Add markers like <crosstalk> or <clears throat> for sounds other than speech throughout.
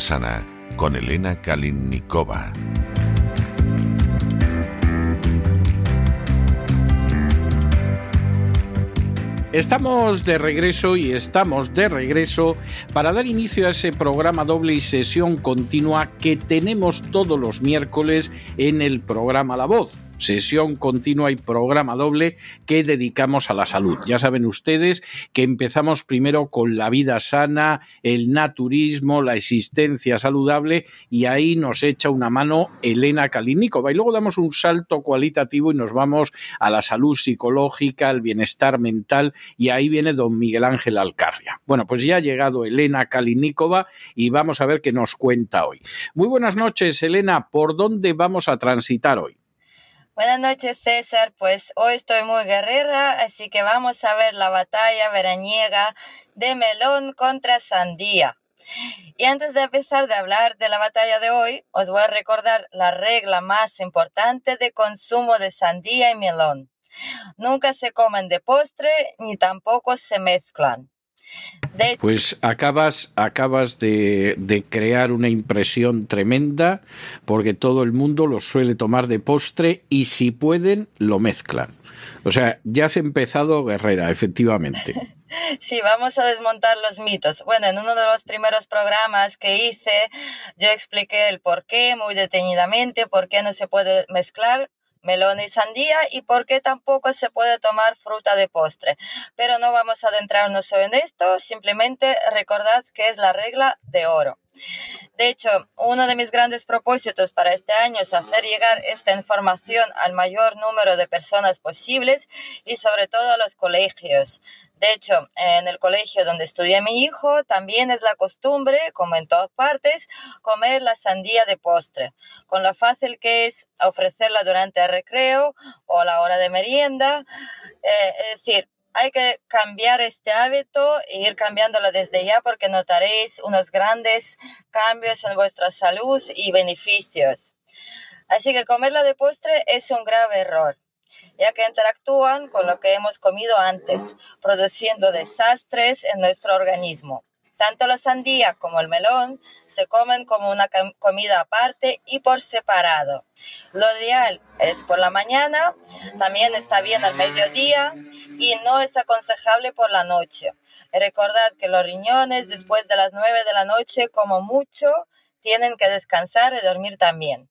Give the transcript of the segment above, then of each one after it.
Sana con Elena Kalinnikova. Estamos de regreso y estamos de regreso para dar inicio a ese programa doble y sesión continua que tenemos todos los miércoles en el programa La Voz sesión continua y programa doble que dedicamos a la salud. Ya saben ustedes que empezamos primero con la vida sana, el naturismo, la existencia saludable y ahí nos echa una mano Elena Kalinikova y luego damos un salto cualitativo y nos vamos a la salud psicológica, al bienestar mental y ahí viene don Miguel Ángel Alcarria. Bueno, pues ya ha llegado Elena Kalinikova y vamos a ver qué nos cuenta hoy. Muy buenas noches, Elena. ¿Por dónde vamos a transitar hoy? Buenas noches, César. Pues hoy estoy muy guerrera, así que vamos a ver la batalla veraniega de melón contra sandía. Y antes de empezar de hablar de la batalla de hoy, os voy a recordar la regla más importante de consumo de sandía y melón. Nunca se comen de postre ni tampoco se mezclan pues acabas, acabas de, de, crear una impresión tremenda porque todo el mundo lo suele tomar de postre y si pueden lo mezclan. O sea, ya has empezado guerrera, efectivamente. <laughs> Sí, vamos a desmontar los mitos. Bueno, en uno de los primeros programas que hice, yo expliqué el por qué muy detenidamente, por qué no se puede mezclar melón y sandía y por qué tampoco se puede tomar fruta de postre. Pero no vamos a adentrarnos en esto, simplemente recordad que es la regla de oro. De hecho, uno de mis grandes propósitos para este año es hacer llegar esta información al mayor número de personas posibles y sobre todo a los colegios. De hecho, en el colegio donde estudia mi hijo también es la costumbre, como en todas partes, comer la sandía de postre, con lo fácil que es ofrecerla durante el recreo o la hora de merienda. Eh, es decir, hay que cambiar este hábito e ir cambiándolo desde ya porque notaréis unos grandes cambios en vuestra salud y beneficios. Así que comerla de postre es un grave error ya que interactúan con lo que hemos comido antes, produciendo desastres en nuestro organismo. Tanto la sandía como el melón se comen como una comida aparte y por separado. Lo ideal es por la mañana, también está bien al mediodía y no es aconsejable por la noche. Recordad que los riñones después de las 9 de la noche como mucho tienen que descansar y dormir también.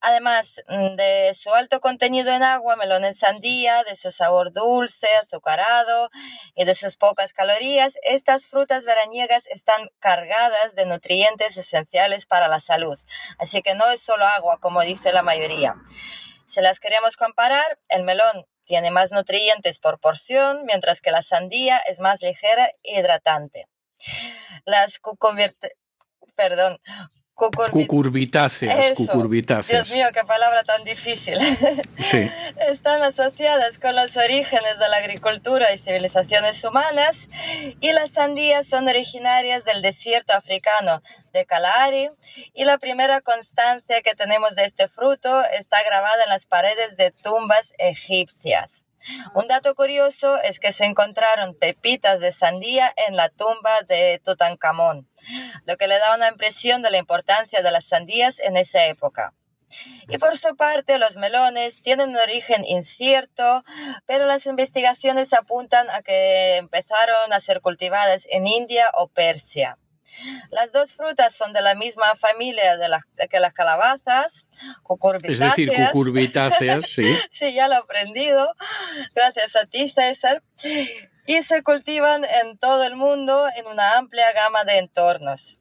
Además mm, de su alto contenido en agua, melón en sandía, de su sabor dulce, azucarado y de sus pocas calorías, estas frutas veraniegas están cargadas de nutrientes esenciales para la salud. Así que no es solo agua, como dice la mayoría. Si las queremos comparar, el melón tiene más nutrientes por porción, mientras que la sandía es más ligera e hidratante. Las perdón, Cucurbitáceas, cucurbitáceas. Dios mío, qué palabra tan difícil. <laughs> Sí. Están asociadas con los orígenes de la agricultura y civilizaciones humanas y las sandías son originarias del desierto africano de Kalahari y la primera constancia que tenemos de este fruto está grabada en las paredes de tumbas egipcias. Un dato curioso es que se encontraron pepitas de sandía en la tumba de Tutankamón, lo que le da una impresión de la importancia de las sandías en esa época. Y por su parte, los melones tienen un origen incierto, pero las investigaciones apuntan a que empezaron a ser cultivadas en India o Persia. Las dos frutas son de la misma familia de que las calabazas, cucurbitáceas. Es decir, cucurbitáceas, sí. <laughs> sí, ya lo he aprendido. Gracias a ti, César. Y se cultivan en todo el mundo en una amplia gama de entornos.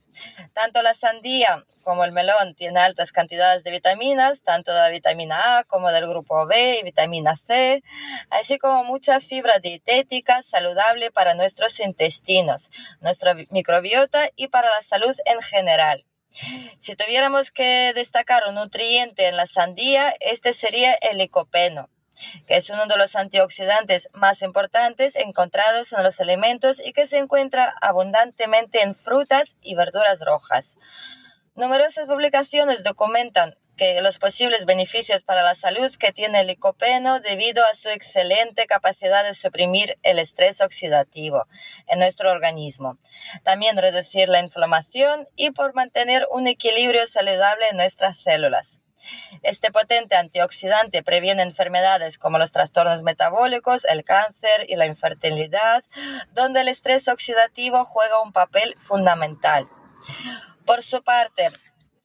Tanto la sandía como el melón tienen altas cantidades de vitaminas, tanto de la vitamina A como del grupo B y vitamina C, así como mucha fibra dietética saludable para nuestros intestinos, nuestra microbiota y para la salud en general. Si tuviéramos que destacar un nutriente en la sandía, este sería el licopeno que es uno de los antioxidantes más importantes encontrados en los alimentos y que se encuentra abundantemente en frutas y verduras rojas. Numerosas publicaciones documentan que los posibles beneficios para la salud que tiene el licopeno debido a su excelente capacidad de suprimir el estrés oxidativo en nuestro organismo, también reducir la inflamación y por mantener un equilibrio saludable en nuestras células. Este potente antioxidante previene enfermedades como los trastornos metabólicos, el cáncer y la infertilidad, donde el estrés oxidativo juega un papel fundamental. Por su parte,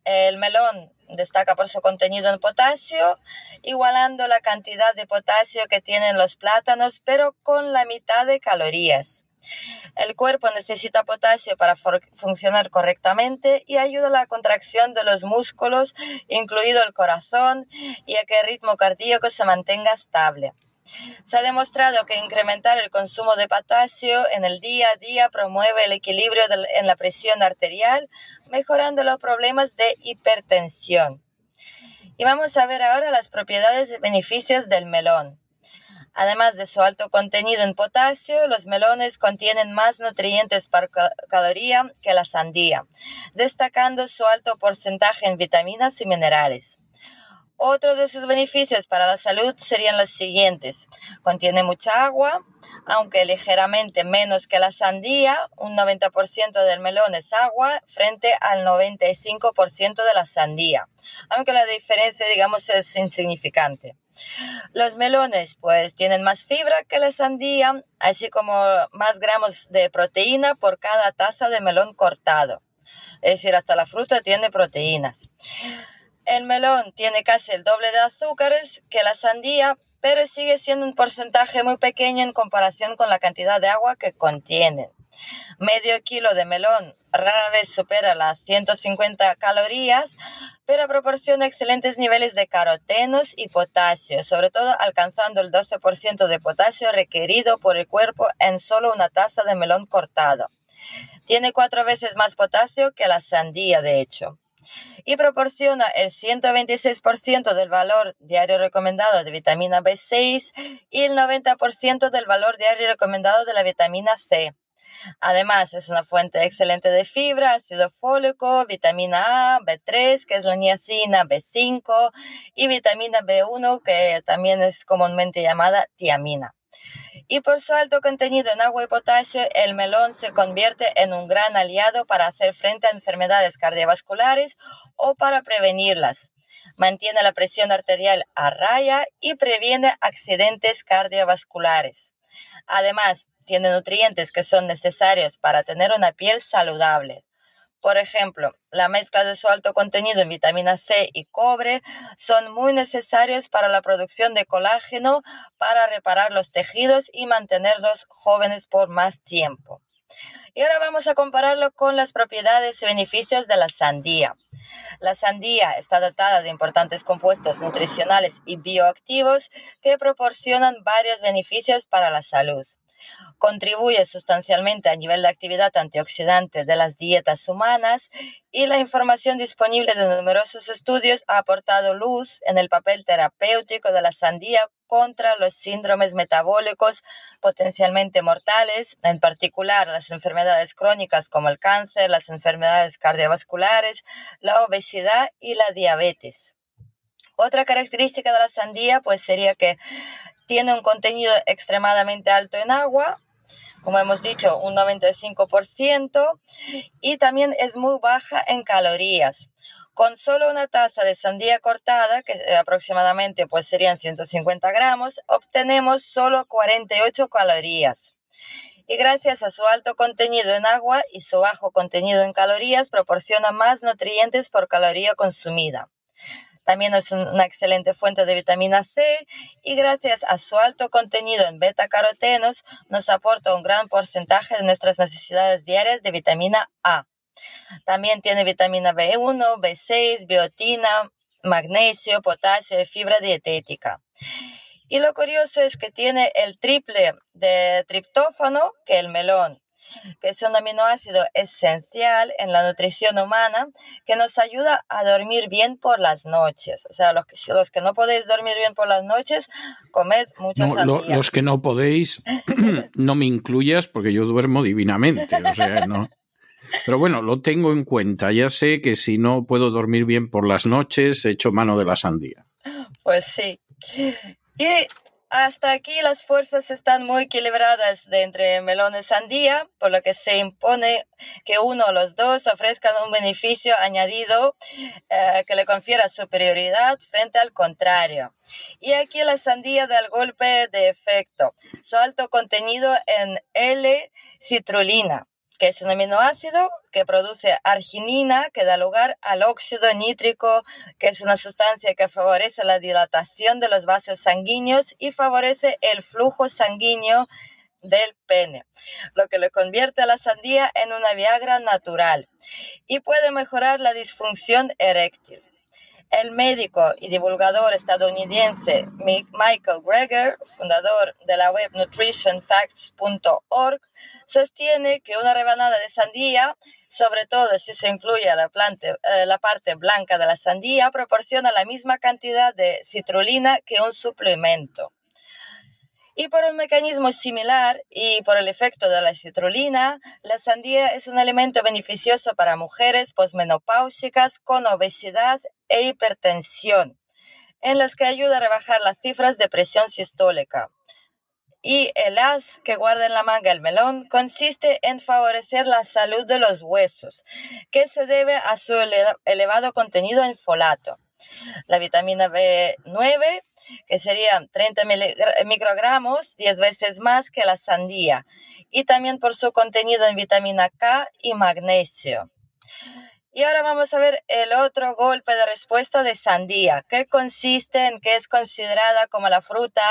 el melón destaca por su contenido en potasio, igualando la cantidad de potasio que tienen los plátanos, pero con la mitad de calorías. El cuerpo necesita potasio para funcionar correctamente y ayuda a la contracción de los músculos, incluido el corazón, y a que el ritmo cardíaco se mantenga estable. Se ha demostrado que incrementar el consumo de potasio en el día a día promueve el equilibrio en la presión arterial, mejorando los problemas de hipertensión. Y vamos a ver ahora las propiedades y beneficios del melón. Además de su alto contenido en potasio, los melones contienen más nutrientes por caloría que la sandía, destacando su alto porcentaje en vitaminas y minerales. Otro de sus beneficios para la salud serían los siguientes. Contiene mucha agua, aunque ligeramente menos que la sandía, un 90% del melón es agua frente al 95% de la sandía, aunque la diferencia, digamos, es insignificante. Los melones pues tienen más fibra que la sandía, así como más gramos de proteína por cada taza de melón cortado. Es decir, hasta la fruta tiene proteínas. El melón tiene casi el doble de azúcares que la sandía, pero sigue siendo un porcentaje muy pequeño en comparación con la cantidad de agua que contienen. Medio kilo de melón rara vez supera las 150 calorías, pero proporciona excelentes niveles de carotenos y potasio, sobre todo alcanzando el 12% de potasio requerido por el cuerpo en solo una taza de melón cortado. Tiene cuatro veces más potasio que la sandía, de hecho y proporciona el 126% del valor diario recomendado de vitamina B6 y el 90% del valor diario recomendado de la vitamina C. Además, es una fuente excelente de fibra, ácido fólico, vitamina A, B3, que es la niacina, B5 y vitamina B1, que también es comúnmente llamada tiamina y por su alto contenido en agua y potasio, el melón se convierte en un gran aliado para hacer frente a enfermedades cardiovasculares o para prevenirlas. Mantiene la presión arterial a raya y previene accidentes cardiovasculares. Además, tiene nutrientes que son necesarios para tener una piel saludable. Por ejemplo, la mezcla de su alto contenido en vitamina C y cobre son muy necesarios para la producción de colágeno para reparar los tejidos y mantenerlos jóvenes por más tiempo. Y ahora vamos a compararlo con las propiedades y beneficios de la sandía. La sandía está dotada de importantes compuestos nutricionales y bioactivos que proporcionan varios beneficios para la salud contribuye sustancialmente a nivel de actividad antioxidante de las dietas humanas y la información disponible de numerosos estudios ha aportado luz en el papel terapéutico de la sandía contra los síndromes metabólicos potencialmente mortales, en particular las enfermedades crónicas como el cáncer, las enfermedades cardiovasculares, la obesidad y la diabetes. Otra característica de la sandía pues sería que tiene un contenido extremadamente alto en agua, como hemos dicho, un 95%, y también es muy baja en calorías. Con solo una taza de sandía cortada, que aproximadamente pues serían 150 gramos, obtenemos solo 48 calorías. Y gracias a su alto contenido en agua y su bajo contenido en calorías, proporciona más nutrientes por caloría consumida. También es una excelente fuente de vitamina C y gracias a su alto contenido en beta-carotenos nos aporta un gran porcentaje de nuestras necesidades diarias de vitamina A. También tiene vitamina B1, B6, biotina, magnesio, potasio y fibra dietética. Y lo curioso es que tiene el triple de triptófano que el melón que es un aminoácido esencial en la nutrición humana que nos ayuda a dormir bien por las noches. O sea, los que, los que no podéis dormir bien por las noches, comed muchas no, Los que no podéis, <clears throat> no me incluyas porque yo duermo divinamente. O sea, no. Pero bueno, lo tengo en cuenta. Ya sé que si no puedo dormir bien por las noches, echo mano de la sandía. Pues sí. Y hasta aquí las fuerzas están muy equilibradas de entre melón y sandía, por lo que se impone que uno o los dos ofrezcan un beneficio añadido eh, que le confiera superioridad frente al contrario. Y aquí la sandía da el golpe de efecto. Su alto contenido en L-citrulina es un aminoácido que produce arginina, que da lugar al óxido nítrico, que es una sustancia que favorece la dilatación de los vasos sanguíneos y favorece el flujo sanguíneo del pene, lo que le convierte a la sandía en una Viagra natural y puede mejorar la disfunción eréctil. El médico y divulgador estadounidense Michael Greger, fundador de la web nutritionfacts.org, sostiene que una rebanada de sandía, sobre todo si se incluye la, eh, la parte blanca de la sandía, proporciona la misma cantidad de citrulina que un suplemento. Y por un mecanismo similar y por el efecto de la citrulina, la sandía es un alimento beneficioso para mujeres posmenopáusicas con obesidad e hipertensión, en las que ayuda a rebajar las cifras de presión sistólica. Y el as que guarda en la manga el melón consiste en favorecer la salud de los huesos, que se debe a su elevado contenido en folato. La vitamina B9, que serían 30 microgramos, 10 veces más que la sandía, y también por su contenido en vitamina K y magnesio. Y ahora vamos a ver el otro golpe de respuesta de sandía, que consiste en que es considerada como la fruta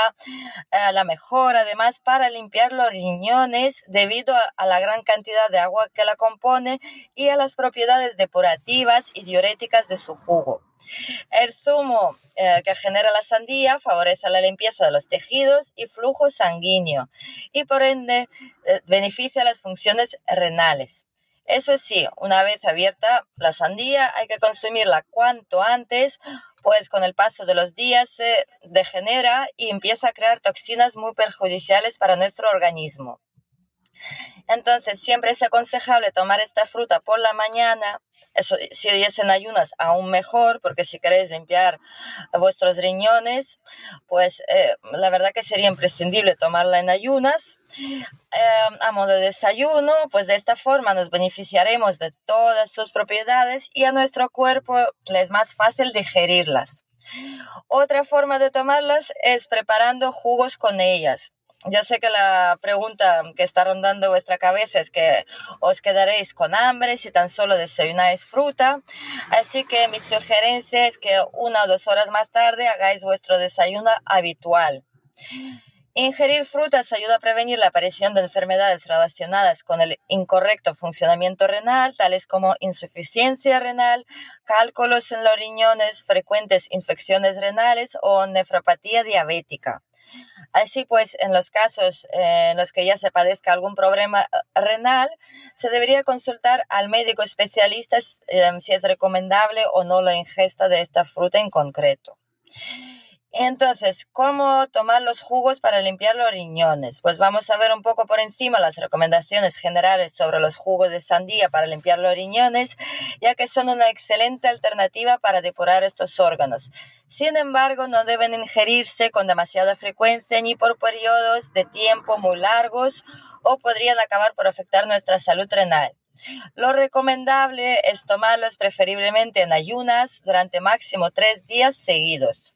eh, la mejor, además, para limpiar los riñones debido a, la gran cantidad de agua que la compone y a las propiedades depurativas y diuréticas de su jugo. El zumo eh, que genera la sandía favorece la limpieza de los tejidos y flujo sanguíneo y por ende eh, beneficia las funciones renales. Eso sí, una vez abierta la sandía hay que consumirla cuanto antes, pues con el paso de los días se degenera y empieza a crear toxinas muy perjudiciales para nuestro organismo. Entonces, siempre es aconsejable tomar esta fruta por la mañana. Eso, si es ayunas, aún mejor, porque si queréis limpiar vuestros riñones, pues eh, la verdad que sería imprescindible tomarla en ayunas. Eh, a modo de desayuno, pues de esta forma nos beneficiaremos de todas sus propiedades y a nuestro cuerpo le es más fácil digerirlas. Otra forma de tomarlas es preparando jugos con ellas ya sé que la pregunta que está rondando vuestra cabeza es que os quedaréis con hambre si tan solo desayunáis fruta. Así que mi sugerencia es que una o dos horas más tarde hagáis vuestro desayuno habitual. Ingerir frutas ayuda a prevenir la aparición de enfermedades relacionadas con el incorrecto funcionamiento renal, tales como insuficiencia renal, cálculos en los riñones, frecuentes infecciones renales o nefropatía diabética. Así pues, en los casos eh, en los que ya se padezca algún problema eh, renal, se debería consultar al médico especialista eh, si es recomendable o no la ingesta de esta fruta en concreto. Entonces, ¿cómo tomar los jugos para limpiar los riñones? Pues vamos a ver un poco por encima las recomendaciones generales sobre los jugos de sandía para limpiar los riñones, ya que son una excelente alternativa para depurar estos órganos. Sin embargo, no deben ingerirse con demasiada frecuencia ni por periodos de tiempo muy largos o podrían acabar por afectar nuestra salud renal. Lo recomendable es tomarlos preferiblemente en ayunas durante máximo tres días seguidos.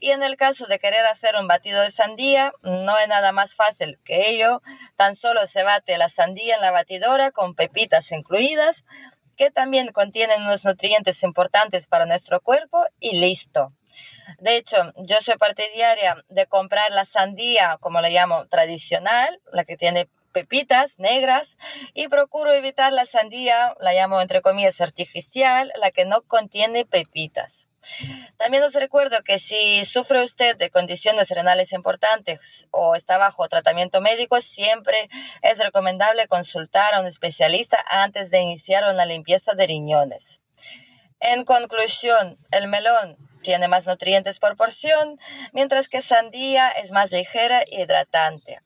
Y en el caso de querer hacer un batido de sandía, no es nada más fácil que ello. Tan solo se bate la sandía en la batidora con pepitas incluidas, que también contienen unos nutrientes importantes para nuestro cuerpo y listo. De hecho, yo soy partidaria de comprar la sandía, como la llamo, tradicional, la que tiene pepitas negras, y procuro evitar la sandía, la llamo entre comillas artificial, la que no contiene pepitas. También os recuerdo que si sufre usted de condiciones renales importantes o está bajo tratamiento médico, siempre es recomendable consultar a un especialista antes de iniciar una limpieza de riñones. En conclusión, el melón tiene más nutrientes por porción, mientras que sandía es más ligera y hidratante.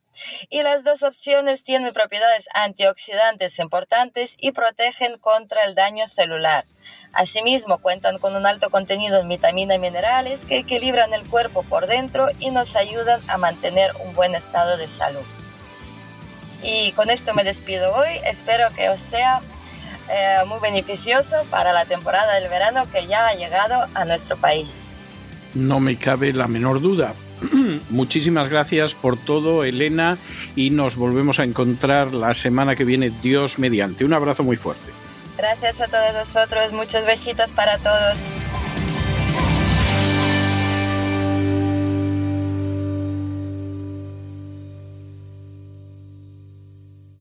Y las dos opciones tienen propiedades antioxidantes importantes y protegen contra el daño celular. Asimismo, cuentan con un alto contenido en vitaminas y minerales que equilibran el cuerpo por dentro y nos ayudan a mantener un buen estado de salud. Y con esto me despido hoy. Espero que os sea eh, muy beneficioso para la temporada del verano que ya ha llegado a nuestro país. No me cabe la menor duda. <clears throat> Muchísimas gracias por todo, Elena, y nos volvemos a encontrar la semana que viene, Dios mediante. Un abrazo muy fuerte. Gracias a todos vosotros, muchos besitos para todos.